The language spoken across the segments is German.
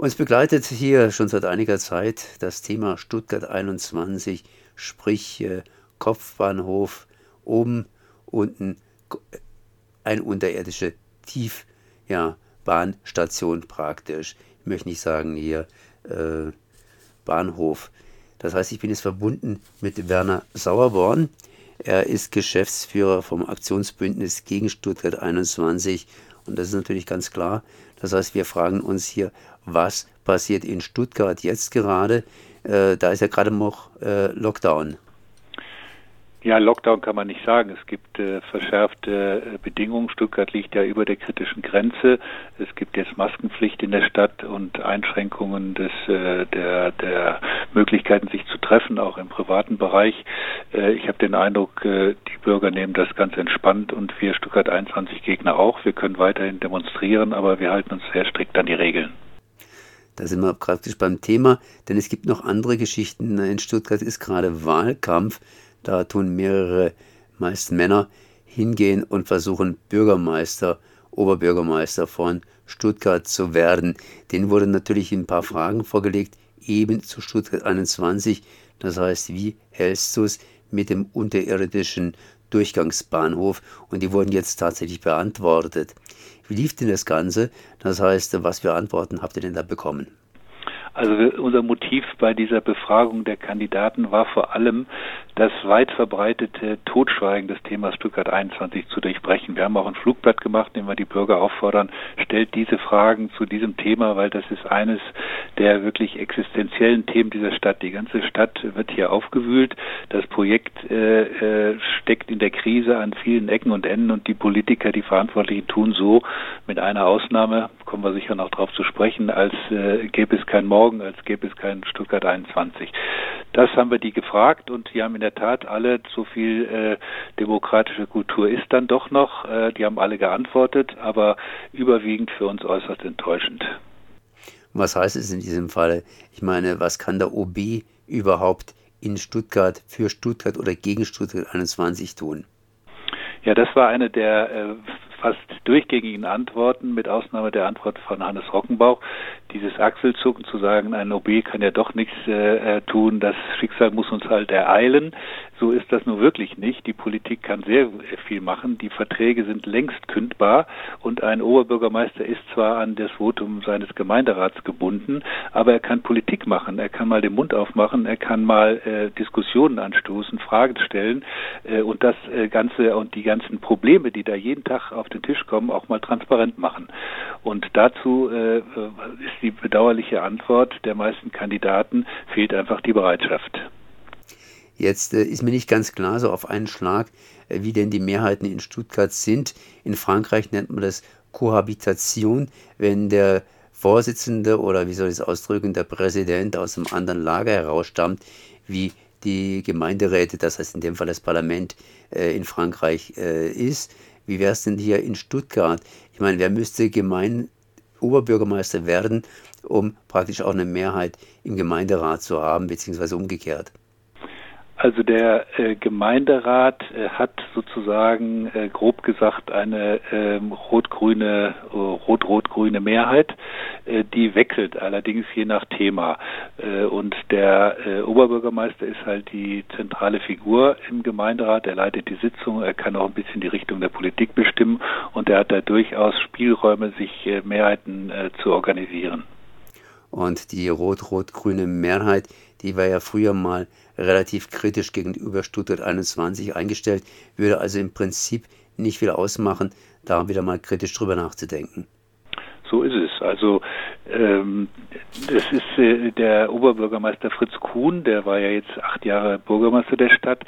Uns begleitet hier schon seit einiger Zeit das Thema Stuttgart 21, sprich äh, Kopfbahnhof, oben, unten, eine unterirdische Tiefbahnstation ja, praktisch. Ich möchte nicht sagen hier äh, Bahnhof. Das heißt, ich bin jetzt verbunden mit Werner Sauerborn. Er ist Geschäftsführer vom Aktionsbündnis gegen Stuttgart 21 und das ist natürlich ganz klar. Das heißt, wir fragen uns hier, was passiert in Stuttgart jetzt gerade? Äh, da ist ja gerade noch äh, Lockdown. Ja, Lockdown kann man nicht sagen. Es gibt äh, verschärfte äh, Bedingungen. Stuttgart liegt ja über der kritischen Grenze. Es gibt jetzt Maskenpflicht in der Stadt und Einschränkungen des, äh, der, der Möglichkeiten, sich zu treffen, auch im privaten Bereich. Äh, ich habe den Eindruck, äh, die Bürger nehmen das ganz entspannt und wir Stuttgart 21 Gegner auch. Wir können weiterhin demonstrieren, aber wir halten uns sehr strikt an die Regeln. Da sind wir praktisch beim Thema, denn es gibt noch andere Geschichten. In Stuttgart ist gerade Wahlkampf. Da tun mehrere, meist Männer, hingehen und versuchen Bürgermeister, Oberbürgermeister von Stuttgart zu werden. Denen wurden natürlich ein paar Fragen vorgelegt, eben zu Stuttgart 21. Das heißt, wie hältst du es mit dem unterirdischen Durchgangsbahnhof? Und die wurden jetzt tatsächlich beantwortet. Wie lief denn das Ganze? Das heißt, was für Antworten habt ihr denn da bekommen? Also unser Motiv bei dieser Befragung der Kandidaten war vor allem, das weit verbreitete Totschweigen des Themas Stuttgart 21 zu durchbrechen. Wir haben auch ein Flugblatt gemacht, in dem wir die Bürger auffordern, stellt diese Fragen zu diesem Thema, weil das ist eines der wirklich existenziellen Themen dieser Stadt. Die ganze Stadt wird hier aufgewühlt. Das Projekt äh, äh, steckt in der Krise an vielen Ecken und Enden und die Politiker, die Verantwortlichen tun so, mit einer Ausnahme, kommen wir sicher noch darauf zu sprechen, als äh, gäbe es kein Morgen morgen, als gäbe es keinen Stuttgart 21. Das haben wir die gefragt und die haben in der Tat alle, so viel äh, demokratische Kultur ist dann doch noch, äh, die haben alle geantwortet, aber überwiegend für uns äußerst enttäuschend. Was heißt es in diesem Fall? Ich meine, was kann der OB überhaupt in Stuttgart, für Stuttgart oder gegen Stuttgart 21 tun? Ja, das war eine der äh, fast durchgängigen Antworten, mit Ausnahme der Antwort von Hannes Rockenbauch, dieses Achselzucken zu sagen, ein OB kann ja doch nichts äh, äh, tun, das Schicksal muss uns halt ereilen. So ist das nur wirklich nicht. Die Politik kann sehr viel machen. Die Verträge sind längst kündbar und ein Oberbürgermeister ist zwar an das Votum seines Gemeinderats gebunden, aber er kann Politik machen. Er kann mal den Mund aufmachen, er kann mal äh, Diskussionen anstoßen, Fragen stellen äh, und das äh, Ganze und die ganzen Probleme, die da jeden Tag auf den Tisch kommen, auch mal transparent machen. Und dazu äh, ist die bedauerliche Antwort der meisten Kandidaten, fehlt einfach die Bereitschaft. Jetzt äh, ist mir nicht ganz klar, so auf einen Schlag, äh, wie denn die Mehrheiten in Stuttgart sind. In Frankreich nennt man das Kohabitation, wenn der Vorsitzende oder wie soll ich es ausdrücken, der Präsident aus einem anderen Lager herausstammt, wie die Gemeinderäte, das heißt in dem Fall das Parlament äh, in Frankreich äh, ist. Wie wäre es denn hier in Stuttgart? Ich meine, wer müsste Gemein Oberbürgermeister werden, um praktisch auch eine Mehrheit im Gemeinderat zu haben, beziehungsweise umgekehrt? Also der äh, Gemeinderat äh, hat sozusagen äh, grob gesagt eine ähm, rot-grüne, äh, rot-rot-grüne Mehrheit. Äh, die wechselt allerdings je nach Thema. Äh, und der Oberbürgermeister ist halt die zentrale Figur im Gemeinderat. Er leitet die Sitzung, er kann auch ein bisschen die Richtung der Politik bestimmen und er hat da durchaus Spielräume, sich Mehrheiten zu organisieren. Und die rot-rot-grüne Mehrheit, die war ja früher mal relativ kritisch gegenüber Stuttgart 21 eingestellt, würde also im Prinzip nicht viel ausmachen, da wieder mal kritisch drüber nachzudenken. So ist es. Also das ist äh, der Oberbürgermeister Fritz Kuhn, der war ja jetzt acht Jahre Bürgermeister der Stadt.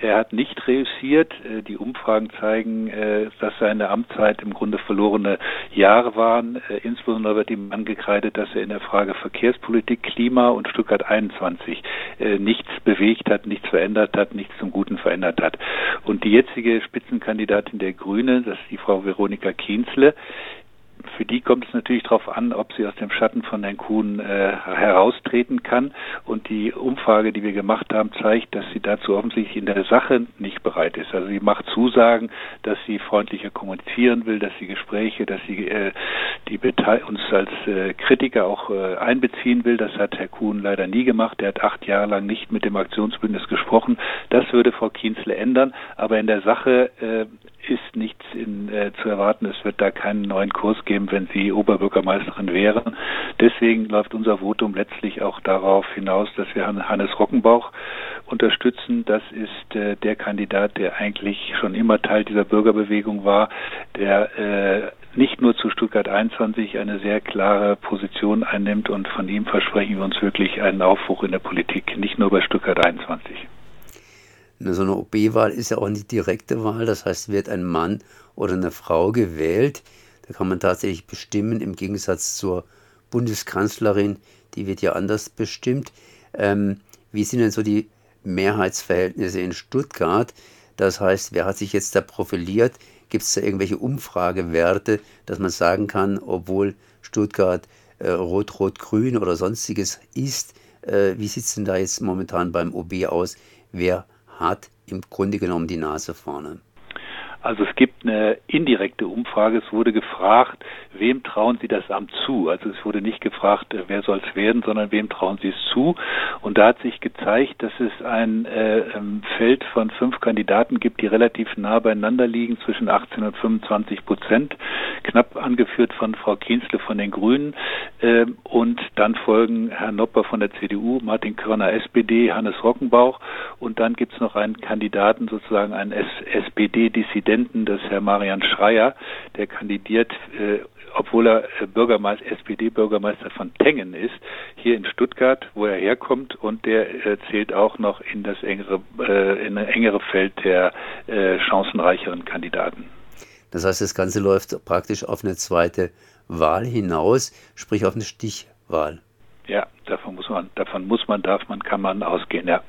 Er hat nicht reüssiert. Äh, die Umfragen zeigen, äh, dass seine Amtszeit im Grunde verlorene Jahre waren. Insbesondere wird ihm angekreidet, dass er in der Frage Verkehrspolitik, Klima und Stuttgart 21 äh, nichts bewegt hat, nichts verändert hat, nichts zum Guten verändert hat. Und die jetzige Spitzenkandidatin der Grünen, das ist die Frau Veronika Kienzle, für die kommt es natürlich darauf an, ob sie aus dem Schatten von Herrn Kuhn äh, heraustreten kann. Und die Umfrage, die wir gemacht haben, zeigt, dass sie dazu offensichtlich in der Sache nicht bereit ist. Also sie macht Zusagen, dass sie freundlicher kommunizieren will, dass sie Gespräche, dass sie äh, die uns als äh, Kritiker auch äh, einbeziehen will. Das hat Herr Kuhn leider nie gemacht. Er hat acht Jahre lang nicht mit dem Aktionsbündnis gesprochen. Das würde Frau Kienzle ändern. Aber in der Sache äh, ist nichts in, äh, zu erwarten. Es wird da keinen neuen Kurs geben, wenn Sie Oberbürgermeisterin wären. Deswegen läuft unser Votum letztlich auch darauf hinaus, dass wir Hannes Rockenbauch unterstützen. Das ist äh, der Kandidat, der eigentlich schon immer Teil dieser Bürgerbewegung war, der äh, nicht nur zu Stuttgart 21 eine sehr klare Position einnimmt und von ihm versprechen wir uns wirklich einen Aufbruch in der Politik, nicht nur bei Stuttgart 21. So eine OB-Wahl ist ja auch eine direkte Wahl, das heißt, wird ein Mann oder eine Frau gewählt. Da kann man tatsächlich bestimmen, im Gegensatz zur Bundeskanzlerin, die wird ja anders bestimmt. Ähm, wie sind denn so die Mehrheitsverhältnisse in Stuttgart? Das heißt, wer hat sich jetzt da profiliert? Gibt es da irgendwelche Umfragewerte, dass man sagen kann, obwohl Stuttgart äh, rot-rot-grün oder sonstiges ist, äh, wie sieht es denn da jetzt momentan beim OB aus? Wer hat im Grunde genommen die Nase vorne. Also es gibt eine indirekte Umfrage. Es wurde gefragt, wem trauen Sie das Amt zu? Also es wurde nicht gefragt, äh, wer soll es werden, sondern wem trauen Sie es zu? Und da hat sich gezeigt, dass es ein äh, ähm, Feld von fünf Kandidaten gibt, die relativ nah beieinander liegen, zwischen 18 und 25 Prozent, knapp angeführt von Frau Kienzle von den Grünen. Äh, und dann folgen Herr Nopper von der CDU, Martin Körner SPD, Hannes Rockenbauch. Und dann gibt es noch einen Kandidaten, sozusagen einen SPD-Dissident Präsidenten, das ist Herr Marian Schreier, der kandidiert, äh, obwohl er äh, Bürgermeister, SPD-Bürgermeister von Tengen ist, hier in Stuttgart, wo er herkommt, und der äh, zählt auch noch in das engere, äh, in ein engere Feld der äh, chancenreicheren Kandidaten. Das heißt, das Ganze läuft praktisch auf eine zweite Wahl hinaus, sprich auf eine Stichwahl. Ja, davon muss man, davon muss man, darf man, kann man ausgehen, ja.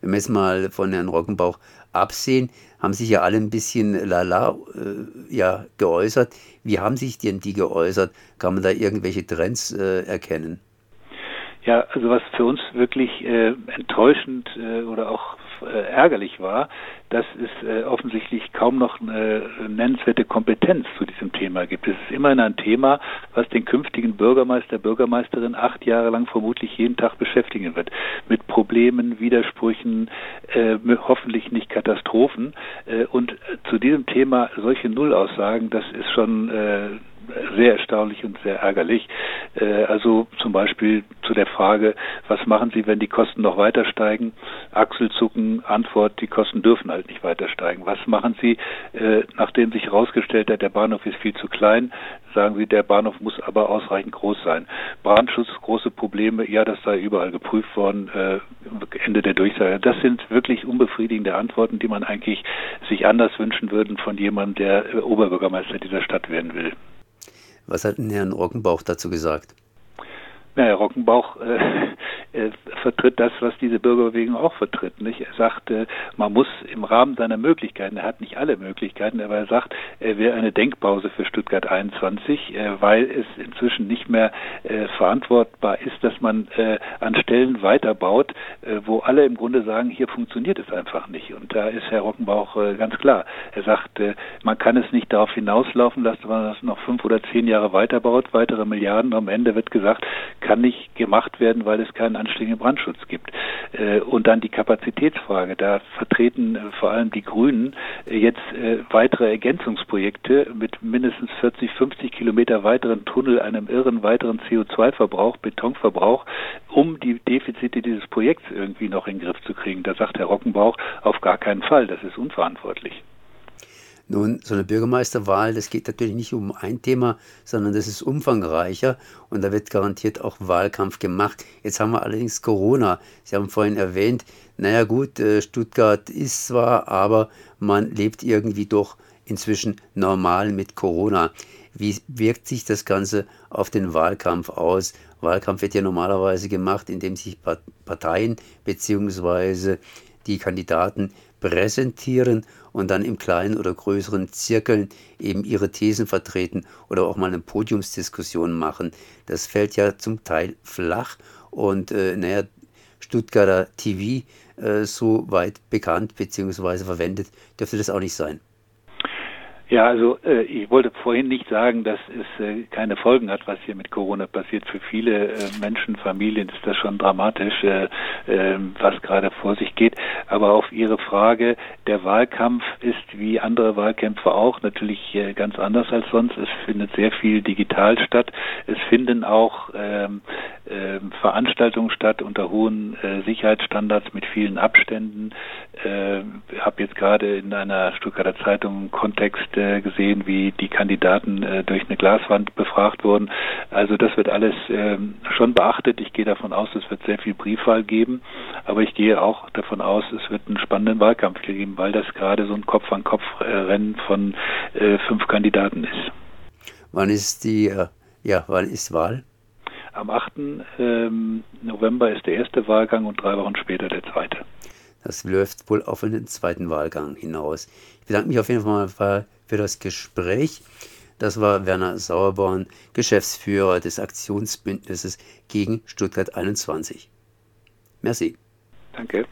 Wenn wir jetzt mal von Herrn Rockenbauch absehen, haben sich ja alle ein bisschen lala äh, ja, geäußert. Wie haben sich denn die geäußert? Kann man da irgendwelche Trends äh, erkennen? Ja, also was für uns wirklich äh, enttäuschend äh, oder auch äh, ärgerlich war, dass es äh, offensichtlich kaum noch eine nennenswerte Kompetenz zu diesem Thema gibt. Es ist immerhin ein Thema, was den künftigen Bürgermeister, Bürgermeisterin acht Jahre lang vermutlich jeden Tag beschäftigen wird. Mit Problemen, Widersprüchen, äh, hoffentlich nicht Katastrophen. Und zu diesem Thema solche Nullaussagen, das ist schon sehr erstaunlich und sehr ärgerlich. Äh, also zum Beispiel zu der Frage, was machen Sie, wenn die Kosten noch weiter steigen? Achselzucken, Antwort, die Kosten dürfen halt nicht weiter steigen. Was machen Sie, äh, nachdem sich herausgestellt hat, der Bahnhof ist viel zu klein? Sagen Sie, der Bahnhof muss aber ausreichend groß sein. Brandschutz, große Probleme, ja, das sei überall geprüft worden, äh, Ende der Durchsage. Das sind wirklich unbefriedigende Antworten, die man eigentlich sich anders wünschen würde von jemandem, der Oberbürgermeister dieser Stadt werden will. Was hat denn Herrn Rockenbauch dazu gesagt? Na, Herr Rockenbauch äh, äh, vertritt das, was diese Bürgerbewegung auch vertritt. Nicht? Er sagt, äh, man muss im Rahmen seiner Möglichkeiten, er hat nicht alle Möglichkeiten, aber er sagt, er wäre eine Denkpause für Stuttgart 21, äh, weil es inzwischen nicht mehr verantwortbar ist, dass man an Stellen weiterbaut, wo alle im Grunde sagen, hier funktioniert es einfach nicht. Und da ist Herr Rockenbauch ganz klar. Er sagt, man kann es nicht darauf hinauslaufen lassen, dass man das noch fünf oder zehn Jahre weiterbaut, weitere Milliarden. Am Ende wird gesagt, kann nicht gemacht werden, weil es keinen anständigen Brandschutz gibt. Äh, und dann die Kapazitätsfrage. Da vertreten äh, vor allem die Grünen äh, jetzt weitere Ergänzungsprojekte mit mindestens 40, 50 Kilometer weiteren Tunnel, einem irren weiteren CO2-Verbrauch, Betonverbrauch, um die Defizite dieses Projekts irgendwie noch in den Griff zu kriegen. Da sagt Herr Rockenbauch auf gar keinen Fall. Das ist unverantwortlich. Nun, so eine Bürgermeisterwahl, das geht natürlich nicht um ein Thema, sondern das ist umfangreicher und da wird garantiert auch Wahlkampf gemacht. Jetzt haben wir allerdings Corona. Sie haben vorhin erwähnt, naja gut, äh, Stuttgart ist zwar, aber man lebt irgendwie doch inzwischen normal mit Corona. Wie wirkt sich das Ganze auf den Wahlkampf aus? Wahlkampf wird ja normalerweise gemacht, indem sich Parteien bzw. die Kandidaten präsentieren und dann im kleinen oder größeren Zirkeln eben ihre Thesen vertreten oder auch mal eine Podiumsdiskussion machen. Das fällt ja zum Teil flach und äh, naja, Stuttgarter TV äh, so weit bekannt bzw. verwendet, dürfte das auch nicht sein. Ja, also äh, ich wollte vorhin nicht sagen, dass es äh, keine Folgen hat, was hier mit Corona passiert. Für viele äh, Menschen, Familien ist das schon dramatisch, äh, äh, was gerade vor sich geht. Aber auf Ihre Frage, der Wahlkampf ist wie andere Wahlkämpfe auch natürlich äh, ganz anders als sonst. Es findet sehr viel digital statt. Es finden auch ähm, äh, Veranstaltungen statt unter hohen äh, Sicherheitsstandards mit vielen Abständen. Äh, habe jetzt gerade in einer Stuttgarter Zeitung Kontext äh, gesehen, wie die Kandidaten äh, durch eine Glaswand befragt wurden. Also das wird alles ähm, schon beachtet. Ich gehe davon aus, es wird sehr viel Briefwahl geben, aber ich gehe auch davon aus, es wird einen spannenden Wahlkampf geben, weil das gerade so ein Kopf-an-Kopf-Rennen von äh, fünf Kandidaten ist. Wann ist die, äh, ja, wann ist Wahl? Am 8. Ähm, November ist der erste Wahlgang und drei Wochen später der zweite. Das läuft wohl auf einen zweiten Wahlgang hinaus. Ich bedanke mich auf jeden Fall für das Gespräch. Das war Werner Sauerborn, Geschäftsführer des Aktionsbündnisses gegen Stuttgart 21. Merci. Danke.